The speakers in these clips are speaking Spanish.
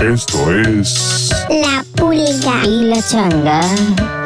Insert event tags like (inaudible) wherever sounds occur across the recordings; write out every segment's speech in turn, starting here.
Esto es La pulga. Y la changa,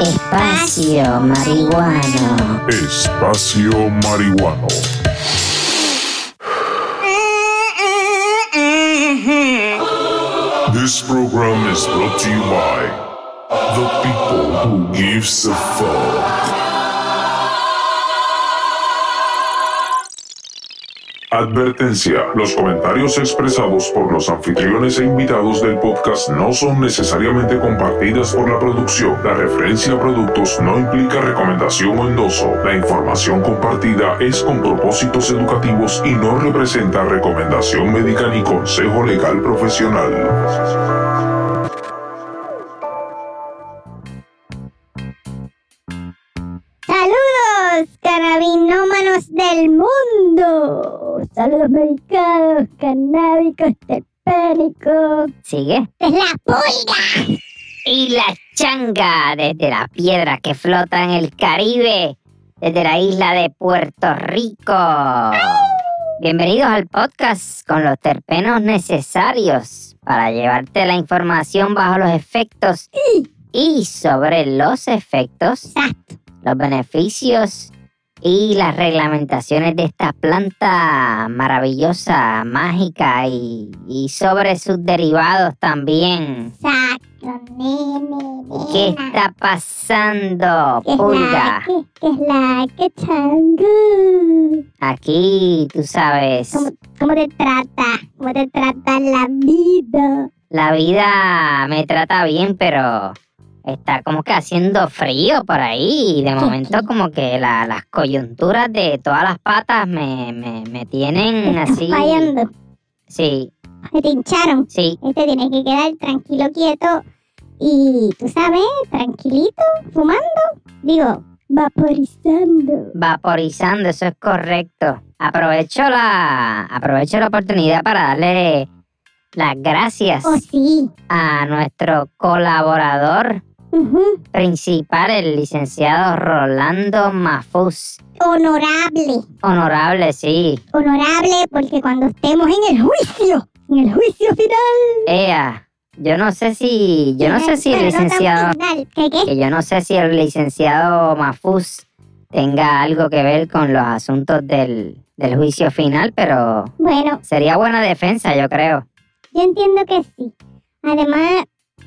espacio marihuano. Espacio Marihuano. This program is brought to you by the people who gives a fuck. Advertencia. Los comentarios expresados por los anfitriones e invitados del podcast no son necesariamente compartidas por la producción. La referencia a productos no implica recomendación o endoso. La información compartida es con propósitos educativos y no representa recomendación médica ni consejo legal profesional. Saludos, cannabinómanos del mundo. Saludos medicados, canábicos, terpénicos. ¿Sigue? Es la pulga. Y la changa desde la piedra que flota en el Caribe, desde la isla de Puerto Rico. Bienvenidos al podcast con los terpenos necesarios para llevarte la información bajo los efectos y sobre los efectos, los beneficios y las reglamentaciones de esta planta maravillosa, mágica y, y sobre sus derivados también. Exacto, nene, ¿Qué está pasando, ¿Qué pulga? es? Aquí, tú sabes, ¿Cómo, ¿Cómo te trata? ¿Cómo te trata la vida? la vida me trata bien, pero está como que haciendo frío por ahí. Y de momento como que la- las coyunturas de todas las patas me, me, me tienen así. fallando. Sí, Me te hincharon. sí. Y te tienes que quedar tranquilo, quieto. Y tú sabes, tranquilito, fumando. Digo, vaporizando. Vaporizando, eso es correcto. Aprovecho la, aprovecho la oportunidad para darle las gracias Oh, sí. a nuestro colaborador Principal, el licenciado Rolando Mafus. Honorable. Honorable, sí. Honorable porque cuando estemos en el juicio, en el juicio final. Ea, yo no sé si, yo no sé si el licenciado. ¿Qué qué? que yo no sé si el licenciado Mafus tenga algo que ver con los asuntos del, del juicio final, pero Bueno, sería buena defensa, yo creo. yo entiendo que sí. Además,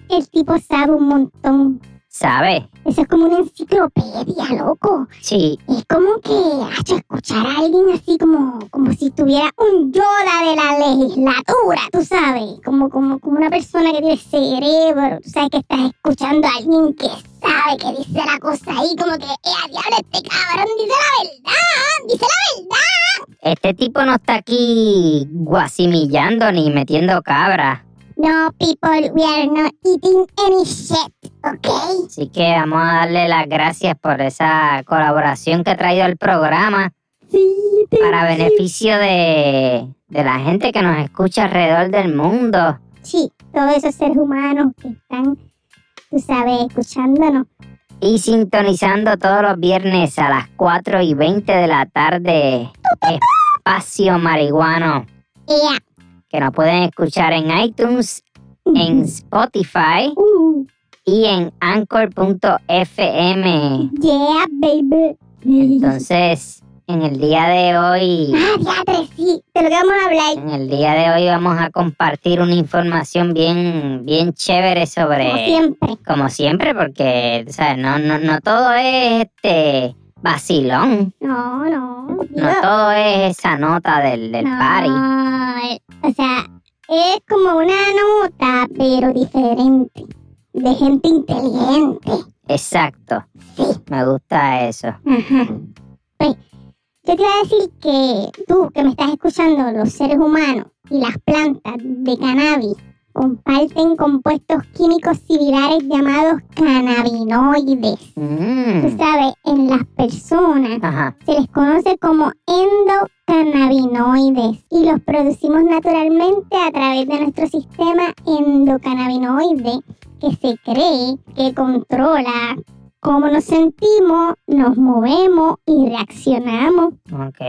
el tipo sabe un montón. ¿Sabe? Eso es como una enciclopedia, loco. Sí, Es como que, hacho, escuchar a alguien así como, como si tuviera un Yoda de la legislatura, tú sabes, como, como, como una persona que tiene cerebro, tú sabes que estás escuchando a alguien que sabe, que dice la cosa ahí, como que, eh, diablo, este cabrón dice la verdad, dice la verdad. este tipo no está aquí guasimillando ni metiendo cabra. No, people, we are not eating any shit, ¿ok? Así que vamos a darle las gracias por esa colaboración que ha traído al programa Sí, para beneficio de, de la gente que nos escucha alrededor del mundo. Sí, todos esos seres humanos que están, tú sabes, escuchándonos. Y sintonizando todos los viernes a las 4 y 20 de la tarde. Espacio Marihuano. Yeah. Que nos pueden escuchar en iTunes, en Spotify Uh, y en anchor.fm. yeah, baby. Entonces, en el día de hoy, Ah, diatre, sí, de lo que vamos a hablar. en el día de hoy vamos a compartir una información bien, bien chévere sobre, Como siempre. como siempre, porque, o sea, no, no, no todo es este vacilón, No, no. no todo es esa nota del, del no, party. O sea, es como una nota, pero diferente. De gente inteligente. Exacto, Sí. me gusta eso. Ajá. Pues, yo te iba a decir que tú que me estás escuchando, los seres humanos y las plantas de cannabis comparten compuestos químicos similares llamados cannabinoides. Tú Mm, sabes, en las personas Ajá, se les conoce como endocannabinoides y los producimos naturalmente a través de nuestro sistema endocannabinoide que se cree que controla cómo nos sentimos, nos movemos y reaccionamos. Ok.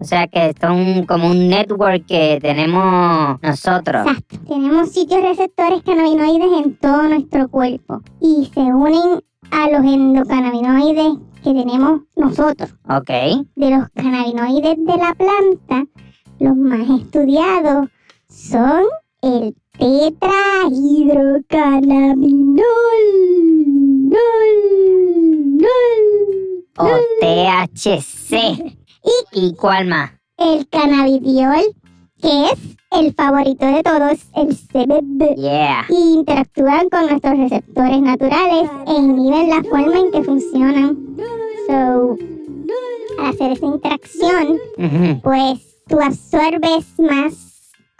O sea que esto es un- como un network que tenemos nosotros. Exacto. Tenemos sitios receptores cannabinoides en todo nuestro cuerpo y se unen a los endocannabinoides que tenemos nosotros. Ok. De los cannabinoides de la planta, los más estudiados son el tetrahidrocannabinol. O. THC. ¿Y cuál más? El cannabidiol, que es el favorito de todos, el CBD. Yeah. Y interactúan con nuestros receptores naturales e inhiben la forma en que funcionan. So, al hacer esa interacción, pues tú absorbes más,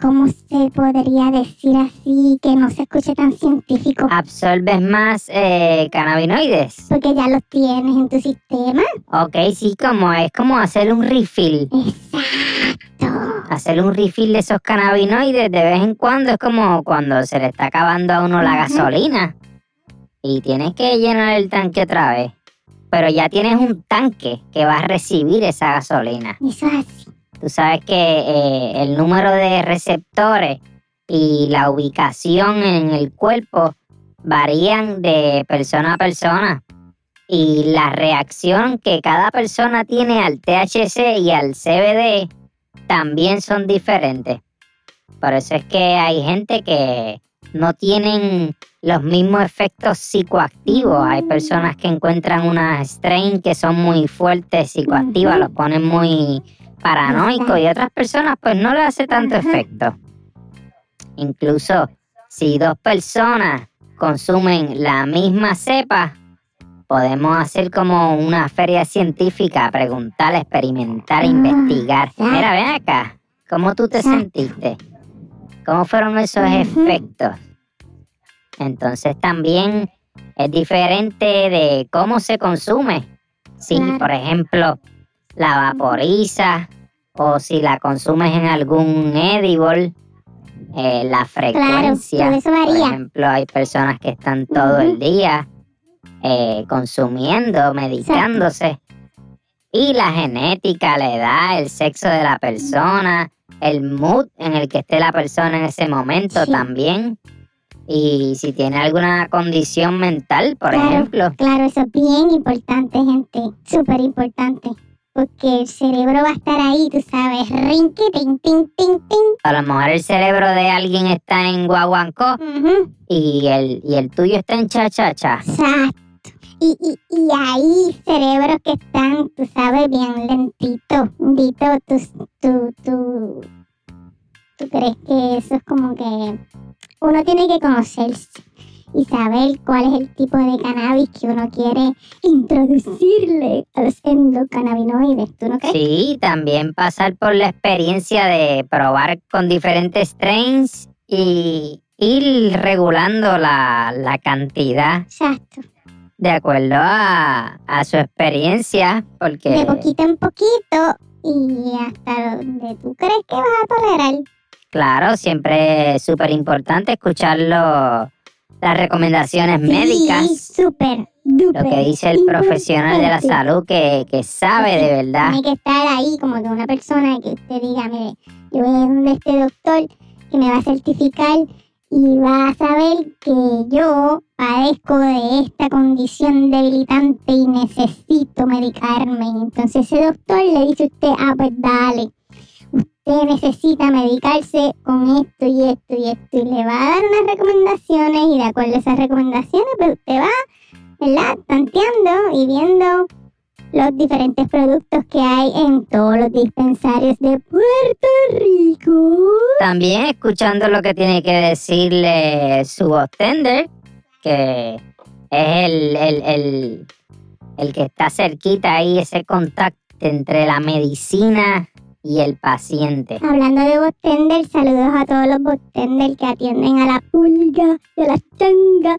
¿cómo se podría decir así? Que no se escuche tan científico. ¿Absorbes más eh, cannabinoides? Porque ya los tienes en tu sistema. Ok, sí, como es como hacer un refill. Exacto. Hacer un refill de esos cannabinoides de vez en cuando es como cuando se le está acabando a uno la gasolina. Y tienes que llenar el tanque otra vez. Pero ya tienes un tanque que va a recibir esa gasolina. Eso es así. Tú sabes que eh, el número de receptores y la ubicación en el cuerpo varían de persona a persona. Y la reacción que cada persona tiene al THC y al CBD también son diferentes. Por eso es que hay gente que no tienen los mismos efectos psicoactivos. Hay personas que encuentran unas strain que son muy fuertes psicoactivas, los ponen muy paranoicos y otras personas pues no le hace tanto efecto. Incluso si dos personas consumen la misma cepa, podemos hacer como una feria científica, preguntar, experimentar, Ah, investigar. Mira, ven acá, ¿cómo tú te sentiste? ¿Cómo fueron esos efectos? Entonces también es diferente de cómo se consume. Si, por ejemplo, la vaporiza o si la consumes en algún edible, eh, la frecuencia. todo eso Por ejemplo, hay personas que están todo el día eh, consumiendo, medicándose. Y la genética, la edad, el sexo de la persona, el mood en el que esté la persona en ese momento Sí. también. Y si tiene alguna condición mental, por Claro. ejemplo. Claro, eso es bien importante, gente. Súper importante. Porque el cerebro va a estar ahí, tú sabes. Rinque, tin, tin, tin, tin. A lo mejor el cerebro de alguien está en guaguancó Ujú, y el, y el tuyo está en cha-cha-cha. Exacto. Y, y, y hay cerebros que están, tú sabes, bien lentitos. Dito, tú, tú, tú, tú crees que eso es como que uno tiene que conocerse y saber cuál es el tipo de cannabis que uno quiere introducirle a los endocannabinoides. ¿Tú no crees? Sí, también pasar por la experiencia de probar con diferentes strains y ir regulando la, la cantidad Exacto. de acuerdo a, a su experiencia, porque De poquito en poquito y hasta donde tú crees que vas a tolerar. claro, siempre es súper importante escuchar lo- las recomendaciones Sí, médicas, súper, lo duper que dice el profesional de la salud que, que sabe Sí, de verdad. Tiene que estar ahí como que una persona que usted diga, mire, yo voy a ir donde este doctor que me va a certificar y va a saber que yo padezco de esta condición debilitante y necesito medicarme. Entonces ese doctor le dice a usted, ah, pues dale, usted necesita medicarse con esto y esto y esto y le va a dar unas recomendaciones y de acuerdo a esas recomendaciones, pues usted va, ¿verdad? Tanteando y viendo los diferentes productos que hay en todos los dispensarios de Puerto Rico. También escuchando lo que tiene que decirle su bartender, que es el, el, el, el que está cerquita ahí, ese contacto entre la medicina y el paciente. Hablando de botender, saludos a todos los botender que atienden a la pulga y a la changa.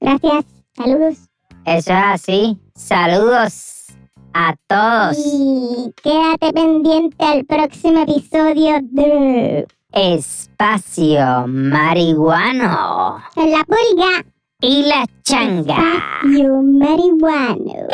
Gracias, saludos. Eso es así. Saludos a todos. Y quédate pendiente al próximo episodio de Espacio marihuano. La Pulga y la changa. Espacio marihuano.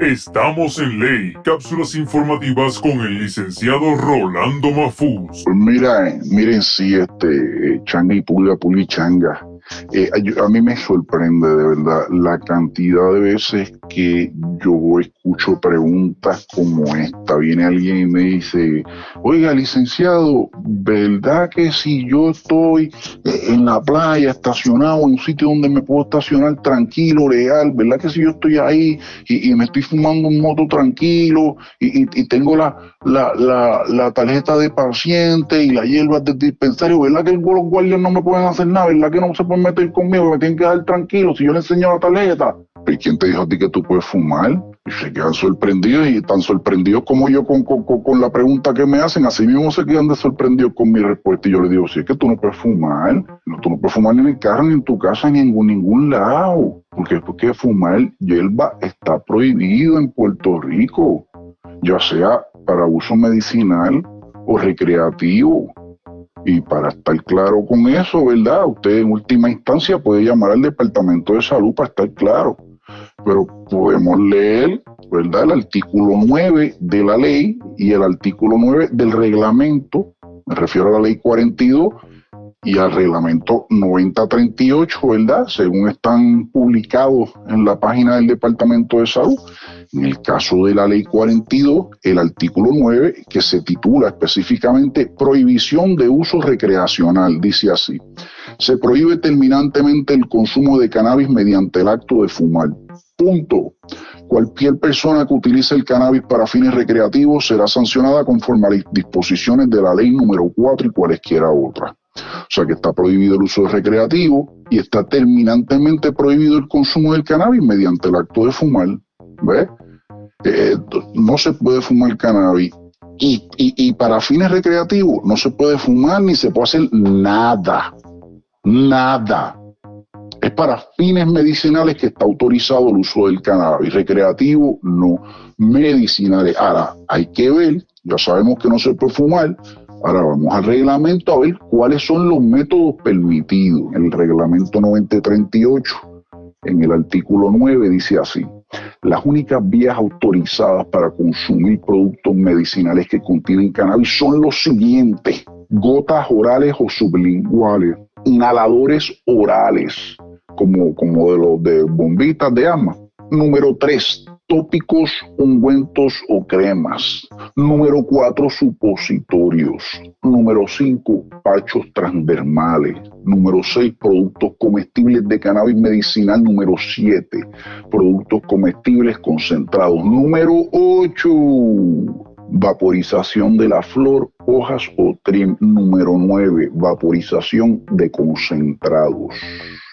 Estamos en ley. Cápsulas informativas con el licenciado Rolando Mafuz. Mira, miren si este changa y pulga, pulga y changa. Eh, a mí me sorprende de verdad la cantidad de veces que yo escucho preguntas como esta. Viene alguien y me dice, oiga, licenciado, ¿verdad que si yo estoy eh, en la playa estacionado en un sitio donde me puedo estacionar tranquilo, legal, ¿verdad que si yo estoy ahí y, me estoy fumando un moto tranquilo y, tengo la, la, tarjeta de paciente y la hierba del dispensario, ¿verdad que los guardias no me pueden hacer nada? ¿Verdad que no se pueden meter conmigo? Me tienen que dar tranquilo si yo le enseño la tarjeta. ¿Y quién te dijo a ti que tú puedes fumar? Y se quedan sorprendidos y tan sorprendidos como yo con, con, la pregunta que me hacen, así mismo se quedan de sorprendidos con mi respuesta. Y yo les digo, sí, es que tú no puedes fumar, no, tú no puedes fumar ni en el carro, ni en tu casa, ni en ningún, ningún lado. Porque, porque fumar hierba está prohibido en Puerto Rico, ya sea para uso medicinal o recreativo. Y para estar claro con eso, ¿verdad? Usted en última instancia puede llamar al Departamento de Salud para estar claro pero podemos leer, ¿verdad? El artículo 9 de la ley y el artículo 9 del reglamento, me refiero a la ley 42 y al reglamento 9038, ¿verdad? Según están publicados en la página del Departamento de Salud. En el caso de la ley 42, el artículo 9, que se titula específicamente Prohibición de uso recreacional, dice así. Se prohíbe terminantemente el consumo de cannabis mediante el acto de fumar Punto. Cualquier persona que utilice el cannabis para fines recreativos será sancionada conforme a las disposiciones de la ley número 4 y cualesquiera otra. O sea que está prohibido el uso recreativo y está terminantemente prohibido el consumo del cannabis mediante el acto de fumar. ¿Ves? Eh, no se puede fumar cannabis. Y, y para fines recreativos no se puede fumar ni se puede hacer nada. Nada es para fines medicinales que está autorizado el uso del cannabis. Recreativo, no. Medicinales. Ahora, hay que ver, ya sabemos que no se puede fumar. Ahora vamos al reglamento a ver cuáles son los métodos permitidos. El reglamento 9038, en el artículo 9, dice así. Las únicas vías autorizadas para consumir productos medicinales que contienen cannabis son los siguientes. Gotas orales o sublinguales, inhaladores orales, como, como de los de bombitas de ama. Número tres, tópicos, ungüentos o cremas. Número cuatro, supositorios. Número cinco, pachos transdermales. Número seis, productos comestibles de cannabis medicinal. Número siete, productos comestibles concentrados. Número ocho, vaporización de la flor, hojas o trim. Número nueve, vaporización de concentrados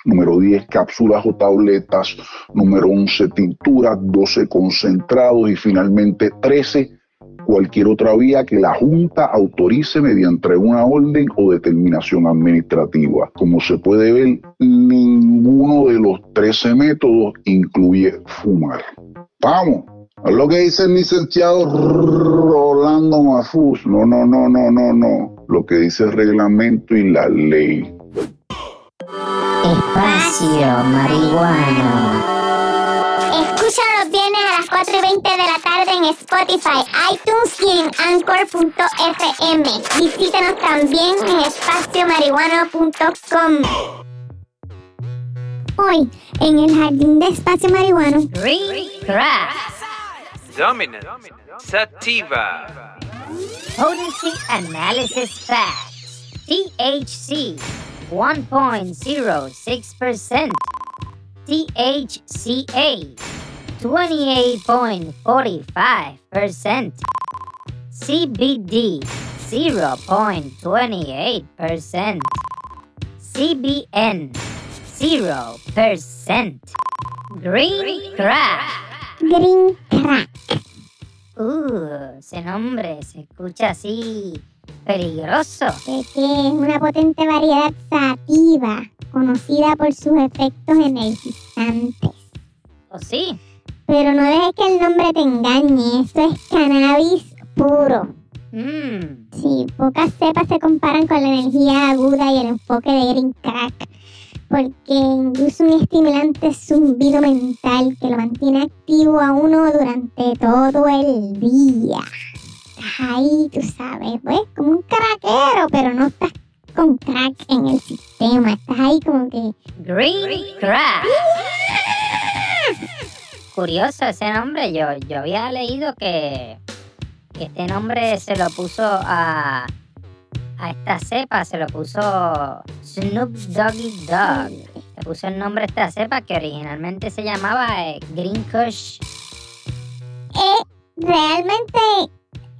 número 10 cápsulas o tabletas, número 11 tinturas, 12 concentrados y finalmente 13 cualquier otra vía que la Junta autorice mediante una orden o determinación administrativa. Como se puede ver, ninguno de los 13 métodos incluye fumar. Vamos, a lo que dice el licenciado Rolando Mafus. No, no, no, no, no, no. Lo que dice el reglamento y la ley. Espacio Marihuana. Escúchalo los viernes a las 4 y 20 de la tarde en Spotify, iTunes y en Anchor.fm. Visítanos también en espaciomarihuano.com. Hoy, en el jardín de Espacio Marihuano. Green Grass. Dominant. Sativa. Potency Analysis Facts. THC. 1.06%, THCA 28.45%, CBD 0.28%, CBN 0%, Green Crack. Green Crack. Uh, ese nombre se escucha así peligroso. Es que es una potente variedad sativa, conocida por sus efectos energizantes. ¿O sí? Pero no dejes que el nombre te engañe, esto es cannabis puro. Mm, Sí, pocas cepas se comparan con la energía aguda y el enfoque de Green Crack, porque induce un estimulante zumbido mental que lo mantiene activo a uno durante todo el día. Estás ahí, tú sabes, pues, como un craquero, pero no estás con crack en el sistema, estás ahí como que... Green Crack. Curioso ese nombre. Yo, yo había leído que, que este nombre se lo puso a, a esta cepa, se lo puso Snoop Doggy Dog. Le puso el nombre a esta cepa que originalmente se llamaba eh, Green Kush. realmente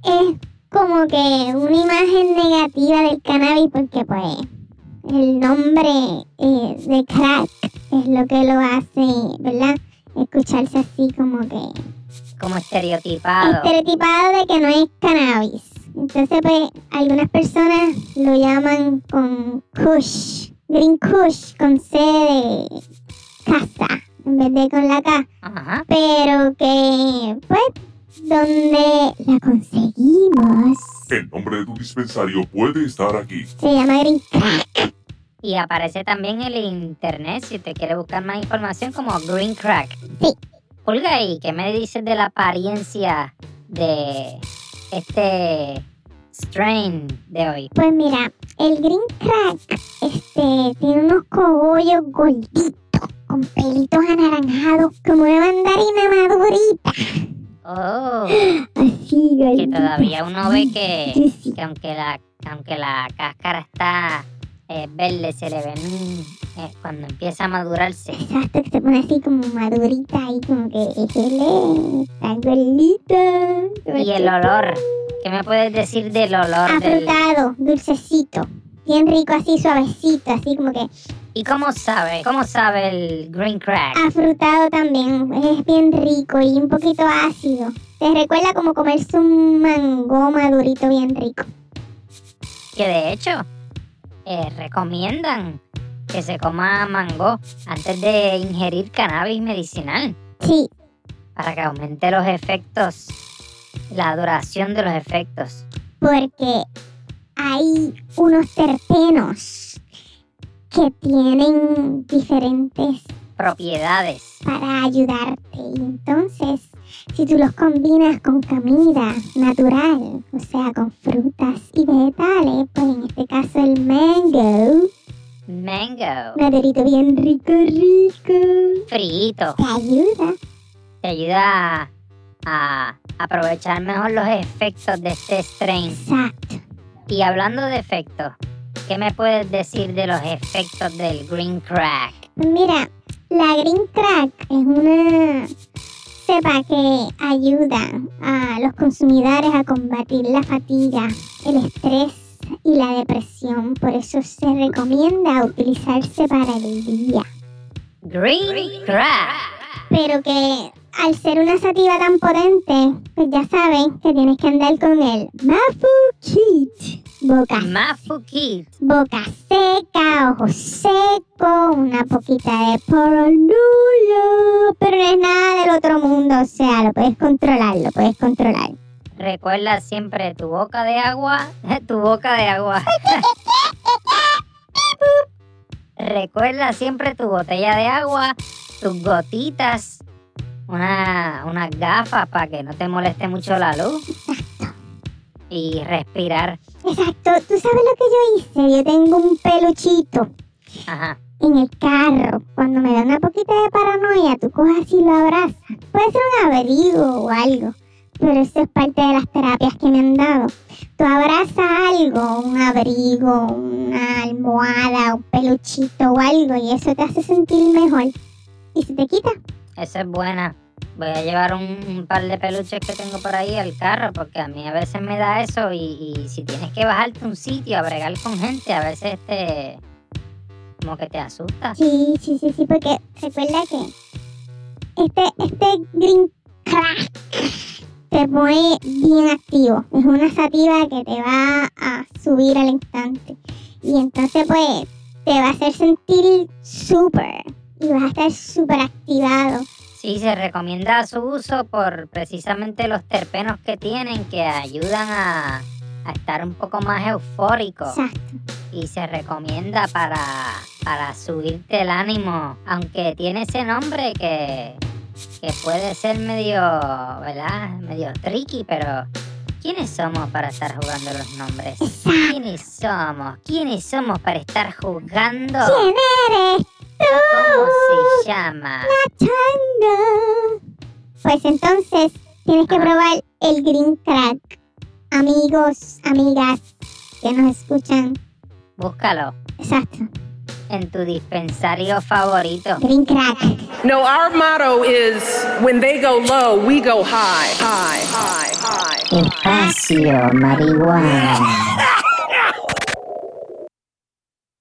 es como que una imagen negativa del cannabis porque pues el nombre eh, de crack es lo que lo hace, ¿verdad? Escucharse así como que Como estereotipado. estereotipado de que no es cannabis. Entonces pues algunas personas lo llaman con kush, green kush con C de casa en vez de con la K Ajá. pero que pues donde la conseguimos El nombre de tu dispensario puede estar aquí. se llama Green Crack. Y aparece también en el internet si te quiere buscar más información como Green Crack. Sí. Pulga, ¿y qué me dices de la apariencia de este strain de hoy? Pues mira, el Green Crack este tiene unos cogollos gorditos con pelitos anaranjados como una mandarina madurita. Oh, (gasps) Así, que todavía uno ve que, que aunque la aunque la cáscara está eh, verde, se le ven eh, cuando empieza a madurarse. Exacto, que se pone así como madurita y como que éjele, está gordita. Y el olor, ¿qué me puedes decir del olor del... Afrutado, dulcecito. Bien rico, así suavecito, así como que ¿Y cómo sabe? ¿Cómo sabe el green crack? afrutado también. Es bien rico y un poquito ácido. Te recuerda como comerse un mango madurito bien rico. que de hecho eh, recomiendan que se coma mango antes de ingerir cannabis medicinal Sí, para que aumente los efectos, la duración de los efectos. porque hay unos terpenos que tienen diferentes Propiedades. para ayudarte. Entonces, si tú los combinas con comida natural, o sea, con frutas y vegetales, pues en este caso el mango, Mango. madurito bien rico, rico, Frito. te ayuda. Te ayuda a, a aprovechar mejor los efectos de este strain. Exacto. Y hablando de efectos, ¿qué me puedes decir de los efectos del green crack? Mira, la Green Crack es una cepa que ayuda a los consumidores a combatir la fatiga, el estrés y la depresión. Por eso se recomienda utilizarse para el día. Green crack. Pero que al ser una sativa tan potente, pues ya saben que tienes que andar con el Mafu Kit. Boca, Mafu Kit. boca seca, ojos secos, una poquita de paranoia. Pero no es nada del otro mundo, o sea, lo puedes controlar, lo puedes controlar. Recuerda siempre tu boca de agua, (laughs) tu boca de agua. (laughs) Recuerda siempre tu botella de agua, tus gotitas, una, unas gafas para que no te moleste mucho la luz. Y respirar. Exacto, ¿tú sabes lo que yo hice? Yo tengo un peluchito Ajá. en el carro. Cuando me da una poquita de paranoia, tú coges y lo abrazas. Puede ser un abrigo o algo, pero eso es parte de las terapias que me han dado. Tú abrazas algo, un abrigo, una almohada, un peluchito o algo, y eso te hace sentir mejor. Y se te quita. Esa es buena. Voy a llevar un, par de peluches que tengo por ahí al carro porque a mí a veces me da eso y, si tienes que bajarte un sitio a bregar con gente, a veces te... como que te asusta. Sí, sí, sí, sí, porque recuerda que este, este green crack te pone bien activo. Es una sativa que te va a subir al instante. Y entonces, pues, te va a hacer sentir súper. Y vas a estar súper activado. Sí, se recomienda su uso por precisamente los terpenos que tienen que ayudan a, a estar un poco más eufórico. Exacto. y se recomienda para, para subirte el ánimo, aunque tiene ese nombre que, que puede ser medio, ¿verdad? Medio tricky, pero ¿quiénes somos para estar jugando los nombres? ¿Quiénes somos? ¿Quiénes somos para estar jugando? ¿Quién eres ¿Cómo se llama? Changa. Pues entonces tienes que Ajá. probar el Green Crack. Amigos, amigas que nos escuchan. Búscalo Exacto. en tu dispensario favorito. Green Crack. No, our motto is when they go low, we go high, high, high, high. Espacio marihuana. (laughs)